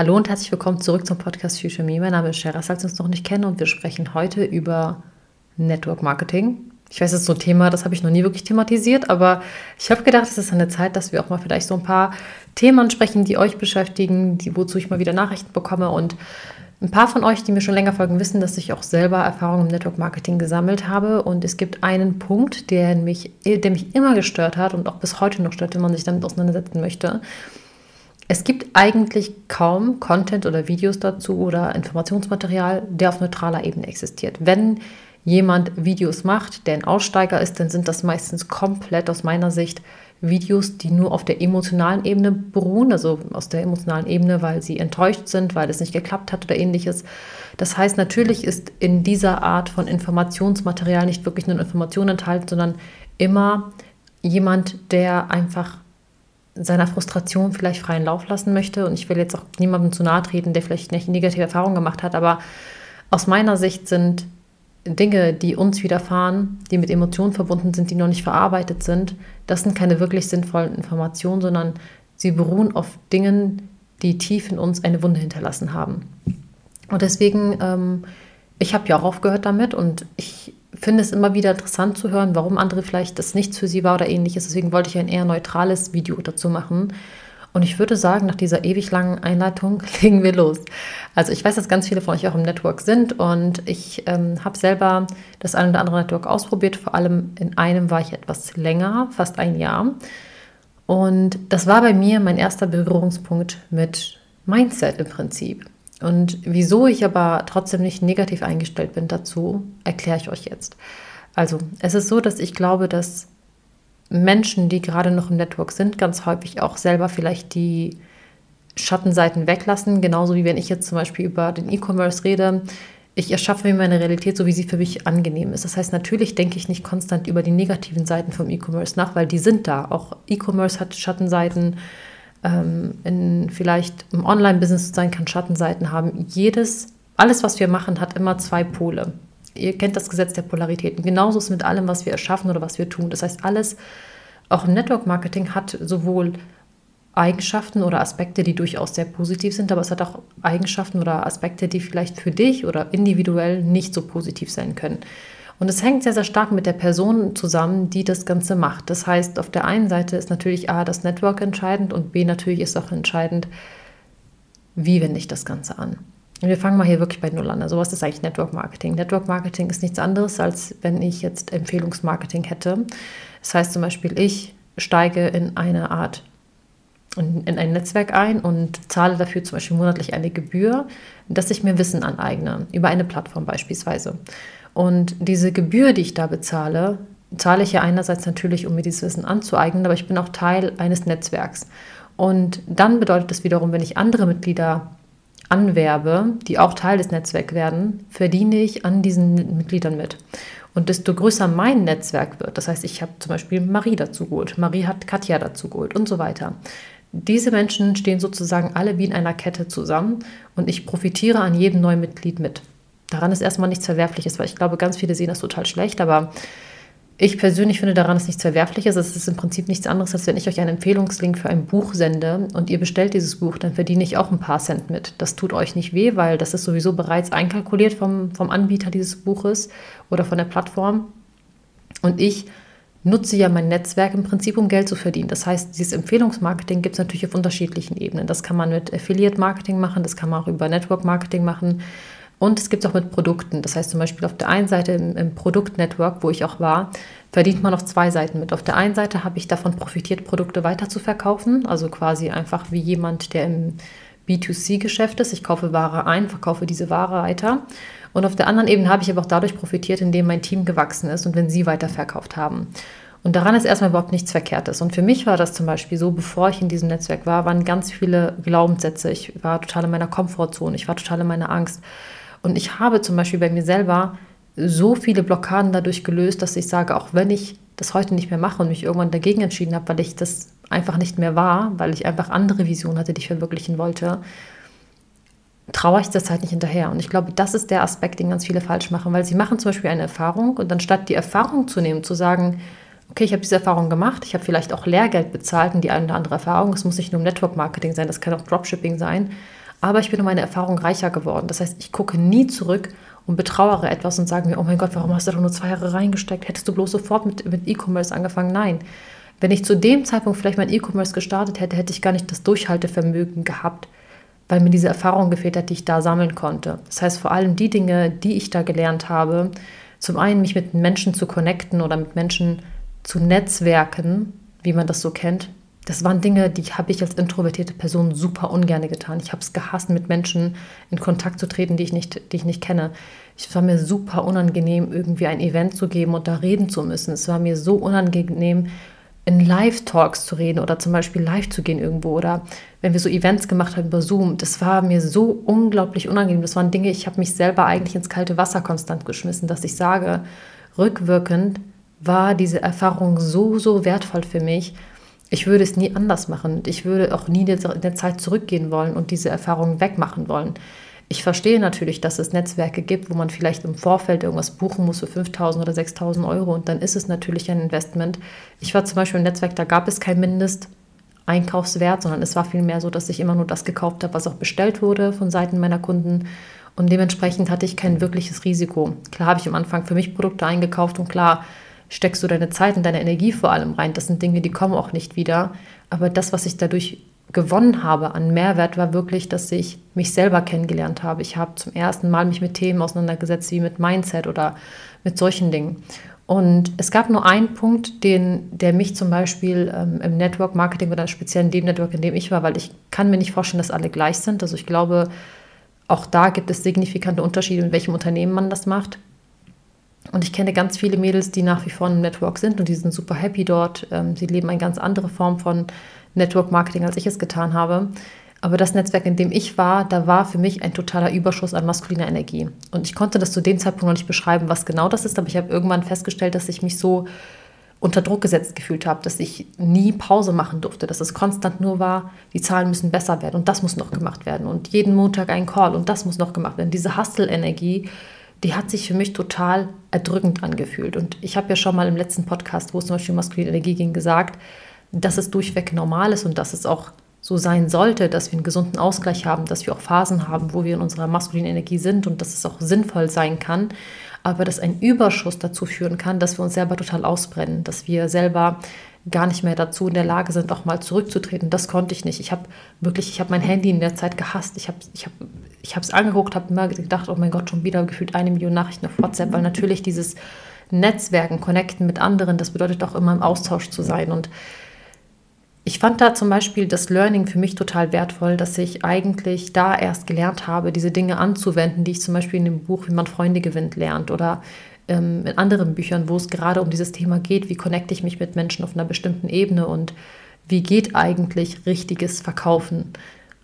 Hallo und herzlich willkommen zurück zum Podcast Future Me. Mein Name ist Sheraz, falls Sie uns noch nicht kennen und wir sprechen heute über Network Marketing. Ich weiß, es ist so ein Thema, das habe ich noch nie wirklich thematisiert, aber ich habe gedacht, es ist eine Zeit, dass wir auch mal vielleicht so ein paar Themen ansprechen, die euch beschäftigen, die, wozu ich mal wieder Nachrichten bekomme und ein paar von euch, die mir schon länger folgen, wissen, dass ich auch selber Erfahrungen im Network Marketing gesammelt habe. Und es gibt einen Punkt, der mich, der mich immer gestört hat und auch bis heute noch stört, wenn man sich damit auseinandersetzen möchte. Es gibt eigentlich kaum Content oder Videos dazu oder Informationsmaterial, der auf neutraler Ebene existiert. Wenn jemand Videos macht, der ein Aussteiger ist, dann sind das meistens komplett aus meiner Sicht Videos, die nur auf der emotionalen Ebene beruhen, also aus der emotionalen Ebene, weil sie enttäuscht sind, weil es nicht geklappt hat oder ähnliches. Das heißt, natürlich ist in dieser Art von Informationsmaterial nicht wirklich nur Informationen enthalten, sondern immer jemand, der einfach seiner Frustration vielleicht freien Lauf lassen möchte. Und ich will jetzt auch niemandem zu nahe treten, der vielleicht eine negative Erfahrung gemacht hat, aber aus meiner Sicht sind Dinge, die uns widerfahren, die mit Emotionen verbunden sind, die noch nicht verarbeitet sind, das sind keine wirklich sinnvollen Informationen, sondern sie beruhen auf Dingen, die tief in uns eine Wunde hinterlassen haben. Und deswegen, ähm, ich habe ja auch aufgehört damit und ich finde es immer wieder interessant zu hören, warum andere vielleicht das nichts für sie war oder ähnliches. Deswegen wollte ich ein eher neutrales Video dazu machen. Und ich würde sagen, nach dieser ewig langen Einleitung legen wir los. Also ich weiß, dass ganz viele von euch auch im Network sind und ich ähm, habe selber das ein oder andere Network ausprobiert. Vor allem in einem war ich etwas länger, fast ein Jahr. Und das war bei mir mein erster Berührungspunkt mit Mindset im Prinzip. Und wieso ich aber trotzdem nicht negativ eingestellt bin dazu, erkläre ich euch jetzt. Also, es ist so, dass ich glaube, dass Menschen, die gerade noch im Network sind, ganz häufig auch selber vielleicht die Schattenseiten weglassen. Genauso wie wenn ich jetzt zum Beispiel über den E-Commerce rede. Ich erschaffe mir meine Realität so, wie sie für mich angenehm ist. Das heißt, natürlich denke ich nicht konstant über die negativen Seiten vom E-Commerce nach, weil die sind da. Auch E-Commerce hat Schattenseiten ähm, in, vielleicht im Online-Business sein kann Schattenseiten haben. Jedes, alles, was wir machen, hat immer zwei Pole. Ihr kennt das Gesetz der Polaritäten. Genauso ist es mit allem, was wir erschaffen oder was wir tun. Das heißt, alles, auch im Network Marketing, hat sowohl Eigenschaften oder Aspekte, die durchaus sehr positiv sind, aber es hat auch Eigenschaften oder Aspekte, die vielleicht für dich oder individuell nicht so positiv sein können. Und es hängt sehr, sehr stark mit der Person zusammen, die das Ganze macht. Das heißt, auf der einen Seite ist natürlich A, das Network entscheidend und B, natürlich ist auch entscheidend, wie wende ich das Ganze an. Und wir fangen mal hier wirklich bei Null an. Also was ist eigentlich Network Marketing? Network Marketing ist nichts anderes, als wenn ich jetzt Empfehlungsmarketing hätte. Das heißt zum Beispiel, ich steige in eine Art in ein Netzwerk ein und zahle dafür zum Beispiel monatlich eine Gebühr, dass ich mir Wissen aneigne, über eine Plattform beispielsweise. Und diese Gebühr, die ich da bezahle, zahle ich ja einerseits natürlich, um mir dieses Wissen anzueignen, aber ich bin auch Teil eines Netzwerks. Und dann bedeutet das wiederum, wenn ich andere Mitglieder anwerbe, die auch Teil des Netzwerks werden, verdiene ich an diesen Mitgliedern mit. Und desto größer mein Netzwerk wird, das heißt, ich habe zum Beispiel Marie dazu geholt, Marie hat Katja dazu geholt und so weiter. Diese Menschen stehen sozusagen alle wie in einer Kette zusammen und ich profitiere an jedem neuen Mitglied mit daran ist erstmal nichts Verwerfliches, weil ich glaube, ganz viele sehen das total schlecht, aber ich persönlich finde daran ist nichts Verwerfliches. Es ist im Prinzip nichts anderes, als wenn ich euch einen Empfehlungslink für ein Buch sende und ihr bestellt dieses Buch, dann verdiene ich auch ein paar Cent mit. Das tut euch nicht weh, weil das ist sowieso bereits einkalkuliert vom, vom Anbieter dieses Buches oder von der Plattform. Und ich nutze ja mein Netzwerk im Prinzip, um Geld zu verdienen. Das heißt, dieses Empfehlungsmarketing gibt es natürlich auf unterschiedlichen Ebenen. Das kann man mit Affiliate-Marketing machen, das kann man auch über Network-Marketing machen. Und es gibt es auch mit Produkten. Das heißt zum Beispiel auf der einen Seite im, im Produktnetwork, wo ich auch war, verdient man auf zwei Seiten mit. Auf der einen Seite habe ich davon profitiert, Produkte weiter zu verkaufen. Also quasi einfach wie jemand, der im B2C-Geschäft ist. Ich kaufe Ware ein, verkaufe diese Ware weiter. Und auf der anderen Ebene habe ich aber auch dadurch profitiert, indem mein Team gewachsen ist und wenn sie weiterverkauft haben. Und daran ist erstmal überhaupt nichts Verkehrtes. Und für mich war das zum Beispiel so, bevor ich in diesem Netzwerk war, waren ganz viele Glaubenssätze. Ich war total in meiner Komfortzone, ich war total in meiner Angst. Und ich habe zum Beispiel bei mir selber so viele Blockaden dadurch gelöst, dass ich sage, auch wenn ich das heute nicht mehr mache und mich irgendwann dagegen entschieden habe, weil ich das einfach nicht mehr war, weil ich einfach andere Visionen hatte, die ich verwirklichen wollte, traue ich der Zeit nicht hinterher. Und ich glaube, das ist der Aspekt, den ganz viele falsch machen, weil sie machen zum Beispiel eine Erfahrung und dann statt die Erfahrung zu nehmen, zu sagen, okay, ich habe diese Erfahrung gemacht, ich habe vielleicht auch Lehrgeld bezahlt in die eine oder andere Erfahrung, es muss nicht nur Network Marketing sein, das kann auch Dropshipping sein, aber ich bin um meine Erfahrung reicher geworden. Das heißt, ich gucke nie zurück und betrauere etwas und sage mir, oh mein Gott, warum hast du doch nur zwei Jahre reingesteckt? Hättest du bloß sofort mit, mit E-Commerce angefangen? Nein. Wenn ich zu dem Zeitpunkt vielleicht mein E-Commerce gestartet hätte, hätte ich gar nicht das Durchhaltevermögen gehabt, weil mir diese Erfahrung gefehlt hat, die ich da sammeln konnte. Das heißt, vor allem die Dinge, die ich da gelernt habe, zum einen mich mit Menschen zu connecten oder mit Menschen zu netzwerken, wie man das so kennt, das waren Dinge, die habe ich als introvertierte Person super ungern getan. Ich habe es gehasst, mit Menschen in Kontakt zu treten, die ich nicht, die ich nicht kenne. Es war mir super unangenehm, irgendwie ein Event zu geben und da reden zu müssen. Es war mir so unangenehm, in Live-Talks zu reden oder zum Beispiel live zu gehen irgendwo oder wenn wir so Events gemacht haben über Zoom. Das war mir so unglaublich unangenehm. Das waren Dinge, ich habe mich selber eigentlich ins kalte Wasser konstant geschmissen, dass ich sage, rückwirkend war diese Erfahrung so, so wertvoll für mich. Ich würde es nie anders machen. Ich würde auch nie in der Zeit zurückgehen wollen und diese Erfahrung wegmachen wollen. Ich verstehe natürlich, dass es Netzwerke gibt, wo man vielleicht im Vorfeld irgendwas buchen muss für 5.000 oder 6.000 Euro und dann ist es natürlich ein Investment. Ich war zum Beispiel im Netzwerk, da gab es kein Mindesteinkaufswert, sondern es war vielmehr so, dass ich immer nur das gekauft habe, was auch bestellt wurde von Seiten meiner Kunden. Und dementsprechend hatte ich kein wirkliches Risiko. Klar habe ich am Anfang für mich Produkte eingekauft und klar steckst du deine Zeit und deine Energie vor allem rein. Das sind Dinge, die kommen auch nicht wieder. Aber das, was ich dadurch gewonnen habe an Mehrwert, war wirklich, dass ich mich selber kennengelernt habe. Ich habe zum ersten Mal mich mit Themen auseinandergesetzt, wie mit Mindset oder mit solchen Dingen. Und es gab nur einen Punkt, den, der mich zum Beispiel ähm, im Network Marketing oder speziell in dem Network, in dem ich war, weil ich kann mir nicht vorstellen, dass alle gleich sind. Also ich glaube, auch da gibt es signifikante Unterschiede, in welchem Unternehmen man das macht. Und ich kenne ganz viele Mädels, die nach wie vor im Network sind und die sind super happy dort. Ähm, sie leben eine ganz andere Form von Network Marketing, als ich es getan habe. Aber das Netzwerk, in dem ich war, da war für mich ein totaler Überschuss an maskuliner Energie. Und ich konnte das zu dem Zeitpunkt noch nicht beschreiben, was genau das ist, aber ich habe irgendwann festgestellt, dass ich mich so unter Druck gesetzt gefühlt habe, dass ich nie Pause machen durfte, dass es konstant nur war, die Zahlen müssen besser werden und das muss noch gemacht werden und jeden Montag ein Call und das muss noch gemacht werden. Diese Hustle-Energie, die hat sich für mich total erdrückend angefühlt. Und ich habe ja schon mal im letzten Podcast, wo es zum Beispiel um maskuline Energie ging, gesagt, dass es durchweg normal ist und dass es auch so sein sollte, dass wir einen gesunden Ausgleich haben, dass wir auch Phasen haben, wo wir in unserer maskulinen Energie sind und dass es auch sinnvoll sein kann, aber dass ein Überschuss dazu führen kann, dass wir uns selber total ausbrennen, dass wir selber gar nicht mehr dazu in der Lage sind, auch mal zurückzutreten. Das konnte ich nicht. Ich habe wirklich, ich habe mein Handy in der Zeit gehasst. Ich habe ich hab, ich es angeguckt, habe immer gedacht, oh mein Gott, schon wieder gefühlt eine Million Nachrichten auf WhatsApp, weil natürlich dieses Netzwerken, Connecten mit anderen, das bedeutet auch immer im Austausch zu sein. Und ich fand da zum Beispiel das Learning für mich total wertvoll, dass ich eigentlich da erst gelernt habe, diese Dinge anzuwenden, die ich zum Beispiel in dem Buch Wie man Freunde gewinnt lernt oder ähm, in anderen Büchern, wo es gerade um dieses Thema geht, wie connecte ich mich mit Menschen auf einer bestimmten Ebene und wie geht eigentlich richtiges Verkaufen,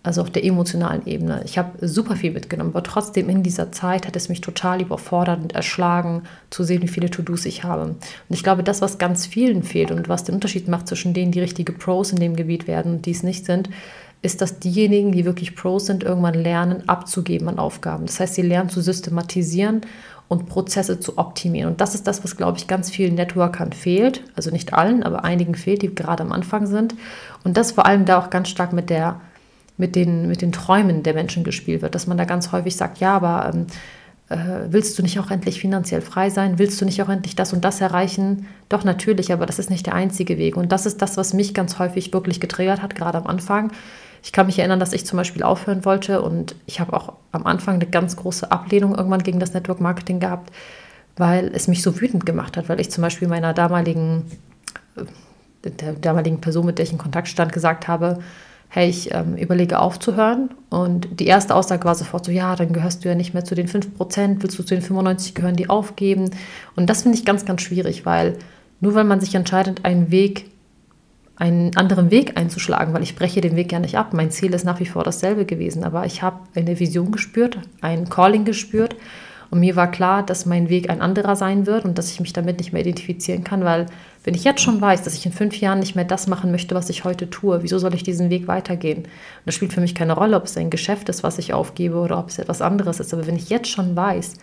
also auf der emotionalen Ebene. Ich habe super viel mitgenommen, aber trotzdem in dieser Zeit hat es mich total überfordert und erschlagen, zu sehen, wie viele To-Dos ich habe. Und ich glaube, das, was ganz vielen fehlt und was den Unterschied macht zwischen denen, die richtige Pros in dem Gebiet werden und die es nicht sind, ist, dass diejenigen, die wirklich Pros sind, irgendwann lernen, abzugeben an Aufgaben. Das heißt, sie lernen zu systematisieren und Prozesse zu optimieren. Und das ist das, was, glaube ich, ganz vielen Networkern fehlt. Also nicht allen, aber einigen fehlt, die gerade am Anfang sind. Und das vor allem da auch ganz stark mit, der, mit, den, mit den Träumen der Menschen gespielt wird. Dass man da ganz häufig sagt, ja, aber ähm, äh, willst du nicht auch endlich finanziell frei sein? Willst du nicht auch endlich das und das erreichen? Doch natürlich, aber das ist nicht der einzige Weg. Und das ist das, was mich ganz häufig wirklich getriggert hat, gerade am Anfang ich kann mich erinnern, dass ich zum Beispiel aufhören wollte und ich habe auch am Anfang eine ganz große Ablehnung irgendwann gegen das Network Marketing gehabt, weil es mich so wütend gemacht hat, weil ich zum Beispiel meiner damaligen, äh, der damaligen Person, mit der ich in Kontakt stand, gesagt habe, hey, ich ähm, überlege aufzuhören. Und die erste Aussage war sofort so, ja, dann gehörst du ja nicht mehr zu den 5%, willst du zu den 95 gehören, die aufgeben. Und das finde ich ganz, ganz schwierig, weil nur weil man sich entscheidet, einen Weg einen anderen Weg einzuschlagen, weil ich breche den Weg ja nicht ab. Mein Ziel ist nach wie vor dasselbe gewesen, aber ich habe eine Vision gespürt, ein Calling gespürt und mir war klar, dass mein Weg ein anderer sein wird und dass ich mich damit nicht mehr identifizieren kann, weil wenn ich jetzt schon weiß, dass ich in fünf Jahren nicht mehr das machen möchte, was ich heute tue, wieso soll ich diesen Weg weitergehen? Und das spielt für mich keine Rolle, ob es ein Geschäft ist, was ich aufgebe oder ob es etwas anderes ist. Aber wenn ich jetzt schon weiß,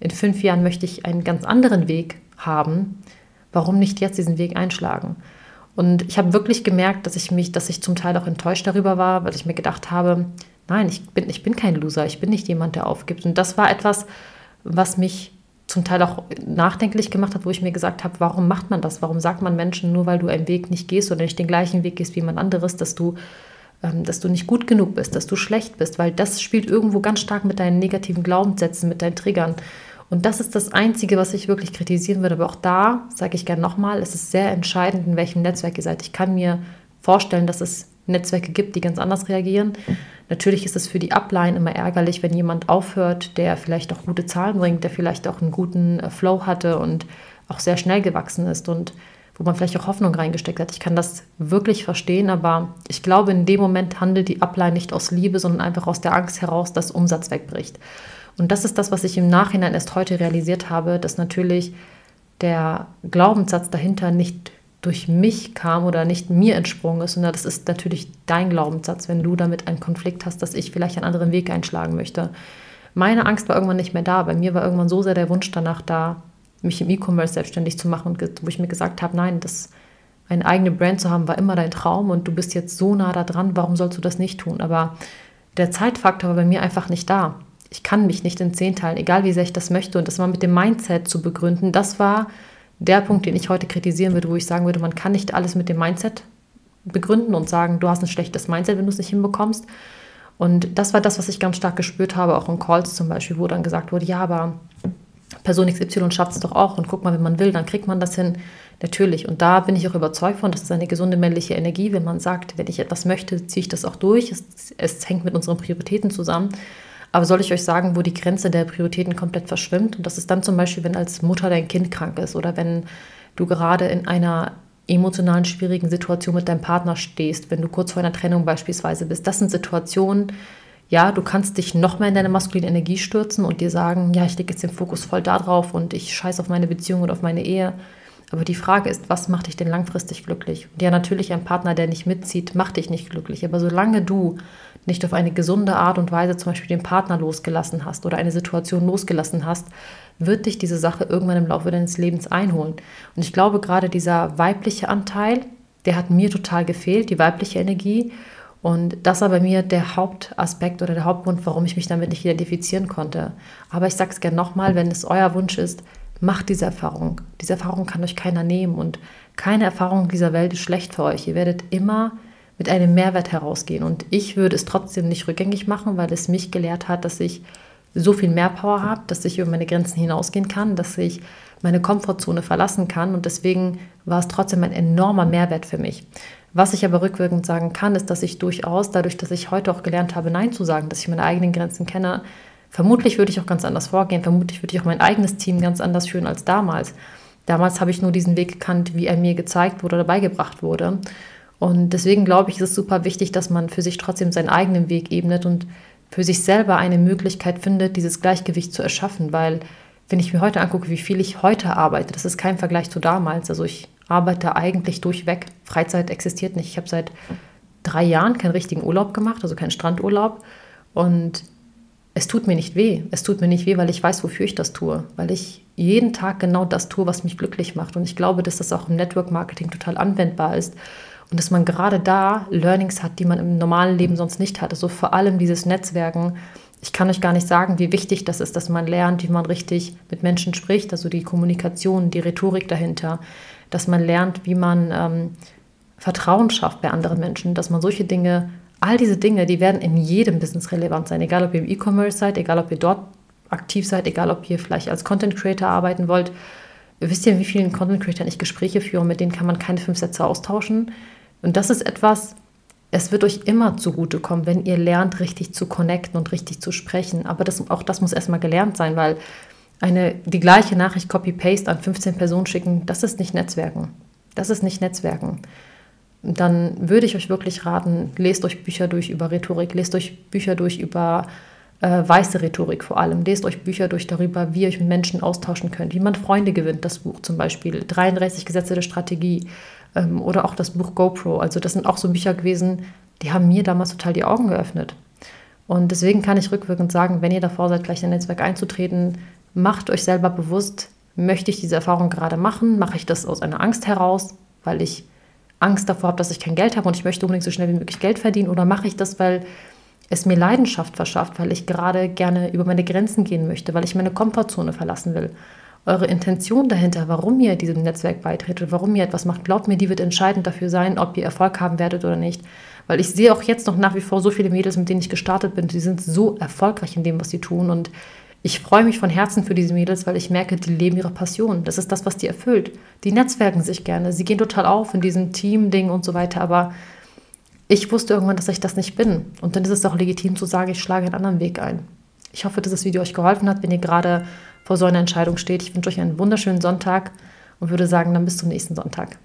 in fünf Jahren möchte ich einen ganz anderen Weg haben, warum nicht jetzt diesen Weg einschlagen? Und ich habe wirklich gemerkt, dass ich mich, dass ich zum Teil auch enttäuscht darüber war, weil ich mir gedacht habe, Nein, ich bin, ich bin kein Loser, ich bin nicht jemand, der aufgibt. Und das war etwas, was mich zum Teil auch nachdenklich gemacht hat, wo ich mir gesagt habe, warum macht man das? Warum sagt man Menschen, nur weil du einen Weg nicht gehst oder nicht den gleichen Weg gehst wie jemand anderes, dass du, ähm, dass du nicht gut genug bist, dass du schlecht bist? Weil das spielt irgendwo ganz stark mit deinen negativen Glaubenssätzen, mit deinen Triggern. Und das ist das Einzige, was ich wirklich kritisieren würde. Aber auch da sage ich gerne nochmal, es ist sehr entscheidend, in welchem Netzwerk ihr seid. Ich kann mir vorstellen, dass es Netzwerke gibt, die ganz anders reagieren. Natürlich ist es für die Upline immer ärgerlich, wenn jemand aufhört, der vielleicht auch gute Zahlen bringt, der vielleicht auch einen guten äh, Flow hatte und auch sehr schnell gewachsen ist und wo man vielleicht auch Hoffnung reingesteckt hat. Ich kann das wirklich verstehen, aber ich glaube, in dem Moment handelt die Upline nicht aus Liebe, sondern einfach aus der Angst heraus, dass Umsatz wegbricht. Und das ist das, was ich im Nachhinein erst heute realisiert habe, dass natürlich der Glaubenssatz dahinter nicht durch mich kam oder nicht mir entsprungen ist, sondern das ist natürlich dein Glaubenssatz, wenn du damit einen Konflikt hast, dass ich vielleicht einen anderen Weg einschlagen möchte. Meine Angst war irgendwann nicht mehr da. Bei mir war irgendwann so sehr der Wunsch danach da, mich im E-Commerce selbstständig zu machen, wo ich mir gesagt habe, nein, das eine eigene Brand zu haben, war immer dein Traum und du bist jetzt so nah da dran, warum sollst du das nicht tun? Aber der Zeitfaktor war bei mir einfach nicht da ich kann mich nicht in zehn teilen, egal wie sehr ich das möchte. Und das mal mit dem Mindset zu begründen, das war der Punkt, den ich heute kritisieren würde, wo ich sagen würde, man kann nicht alles mit dem Mindset begründen und sagen, du hast ein schlechtes Mindset, wenn du es nicht hinbekommst. Und das war das, was ich ganz stark gespürt habe, auch in Calls zum Beispiel, wo dann gesagt wurde, ja, aber Person XY schafft es doch auch und guck mal, wenn man will, dann kriegt man das hin. Natürlich. Und da bin ich auch überzeugt von, das ist eine gesunde männliche Energie, wenn man sagt, wenn ich etwas möchte, ziehe ich das auch durch. Es, es hängt mit unseren Prioritäten zusammen. Aber soll ich euch sagen, wo die Grenze der Prioritäten komplett verschwimmt? Und das ist dann zum Beispiel, wenn als Mutter dein Kind krank ist oder wenn du gerade in einer emotionalen schwierigen Situation mit deinem Partner stehst, wenn du kurz vor einer Trennung beispielsweise bist. Das sind Situationen, ja, du kannst dich noch mehr in deine maskuline Energie stürzen und dir sagen, ja, ich lege jetzt den Fokus voll darauf und ich scheiße auf meine Beziehung und auf meine Ehe. Aber die Frage ist, was macht dich denn langfristig glücklich? Und ja, natürlich ein Partner, der nicht mitzieht, macht dich nicht glücklich. Aber solange du nicht auf eine gesunde Art und Weise zum Beispiel den Partner losgelassen hast oder eine Situation losgelassen hast, wird dich diese Sache irgendwann im Laufe deines Lebens einholen. Und ich glaube, gerade dieser weibliche Anteil, der hat mir total gefehlt, die weibliche Energie. Und das war bei mir der Hauptaspekt oder der Hauptgrund, warum ich mich damit nicht identifizieren konnte. Aber ich sage es gerne nochmal, wenn es euer Wunsch ist, macht diese Erfahrung. Diese Erfahrung kann euch keiner nehmen und keine Erfahrung dieser Welt ist schlecht für euch. Ihr werdet immer mit einem Mehrwert herausgehen. Und ich würde es trotzdem nicht rückgängig machen, weil es mich gelehrt hat, dass ich so viel mehr Power habe, dass ich über meine Grenzen hinausgehen kann, dass ich meine Komfortzone verlassen kann. Und deswegen war es trotzdem ein enormer Mehrwert für mich. Was ich aber rückwirkend sagen kann, ist, dass ich durchaus, dadurch, dass ich heute auch gelernt habe, Nein zu sagen, dass ich meine eigenen Grenzen kenne, vermutlich würde ich auch ganz anders vorgehen. Vermutlich würde ich auch mein eigenes Team ganz anders führen als damals. Damals habe ich nur diesen Weg gekannt, wie er mir gezeigt wurde oder beigebracht wurde. Und deswegen glaube ich, ist es super wichtig, dass man für sich trotzdem seinen eigenen Weg ebnet und für sich selber eine Möglichkeit findet, dieses Gleichgewicht zu erschaffen. Weil, wenn ich mir heute angucke, wie viel ich heute arbeite, das ist kein Vergleich zu damals. Also ich arbeite eigentlich durchweg. Freizeit existiert nicht. Ich habe seit drei Jahren keinen richtigen Urlaub gemacht, also keinen Strandurlaub. Und es tut mir nicht weh. Es tut mir nicht weh, weil ich weiß, wofür ich das tue. Weil ich jeden Tag genau das tue, was mich glücklich macht. Und ich glaube, dass das auch im Network Marketing total anwendbar ist und dass man gerade da Learnings hat, die man im normalen Leben sonst nicht hat. Also vor allem dieses Netzwerken. Ich kann euch gar nicht sagen, wie wichtig das ist, dass man lernt, wie man richtig mit Menschen spricht, also die Kommunikation, die Rhetorik dahinter, dass man lernt, wie man ähm, Vertrauen schafft bei anderen Menschen, dass man solche Dinge, all diese Dinge, die werden in jedem Business relevant sein, egal ob ihr im E-Commerce seid, egal ob ihr dort aktiv seid, egal ob ihr vielleicht als Content Creator arbeiten wollt. Wisst ihr, wie vielen Content Creators ich Gespräche führe, mit denen kann man keine fünf Sätze austauschen? Und das ist etwas, es wird euch immer zugutekommen, wenn ihr lernt, richtig zu connecten und richtig zu sprechen. Aber das, auch das muss erstmal gelernt sein, weil eine, die gleiche Nachricht Copy-Paste an 15 Personen schicken, das ist nicht Netzwerken. Das ist nicht Netzwerken. Dann würde ich euch wirklich raten, lest euch Bücher durch über Rhetorik, lest euch Bücher durch über äh, weiße Rhetorik vor allem. Lest euch Bücher durch darüber, wie ihr euch mit Menschen austauschen könnt, wie man Freunde gewinnt, das Buch zum Beispiel, 33 Gesetze der Strategie ähm, oder auch das Buch GoPro. Also das sind auch so Bücher gewesen, die haben mir damals total die Augen geöffnet. Und deswegen kann ich rückwirkend sagen, wenn ihr davor seid, gleich in ein Netzwerk einzutreten, macht euch selber bewusst, möchte ich diese Erfahrung gerade machen? Mache ich das aus einer Angst heraus, weil ich Angst davor habe, dass ich kein Geld habe und ich möchte unbedingt so schnell wie möglich Geld verdienen? Oder mache ich das, weil es mir Leidenschaft verschafft, weil ich gerade gerne über meine Grenzen gehen möchte, weil ich meine Komfortzone verlassen will. Eure Intention dahinter, warum ihr diesem Netzwerk beitretet, warum ihr etwas macht, glaubt mir, die wird entscheidend dafür sein, ob ihr Erfolg haben werdet oder nicht. Weil ich sehe auch jetzt noch nach wie vor so viele Mädels, mit denen ich gestartet bin, die sind so erfolgreich in dem, was sie tun. Und ich freue mich von Herzen für diese Mädels, weil ich merke, die leben ihre Passion. Das ist das, was die erfüllt. Die netzwerken sich gerne. Sie gehen total auf in diesem Team-Ding und so weiter. Aber ich wusste irgendwann, dass ich das nicht bin. Und dann ist es auch legitim zu sagen, ich schlage einen anderen Weg ein. Ich hoffe, dass das Video euch geholfen hat, wenn ihr gerade vor so einer Entscheidung steht. Ich wünsche euch einen wunderschönen Sonntag und würde sagen, dann bis zum nächsten Sonntag.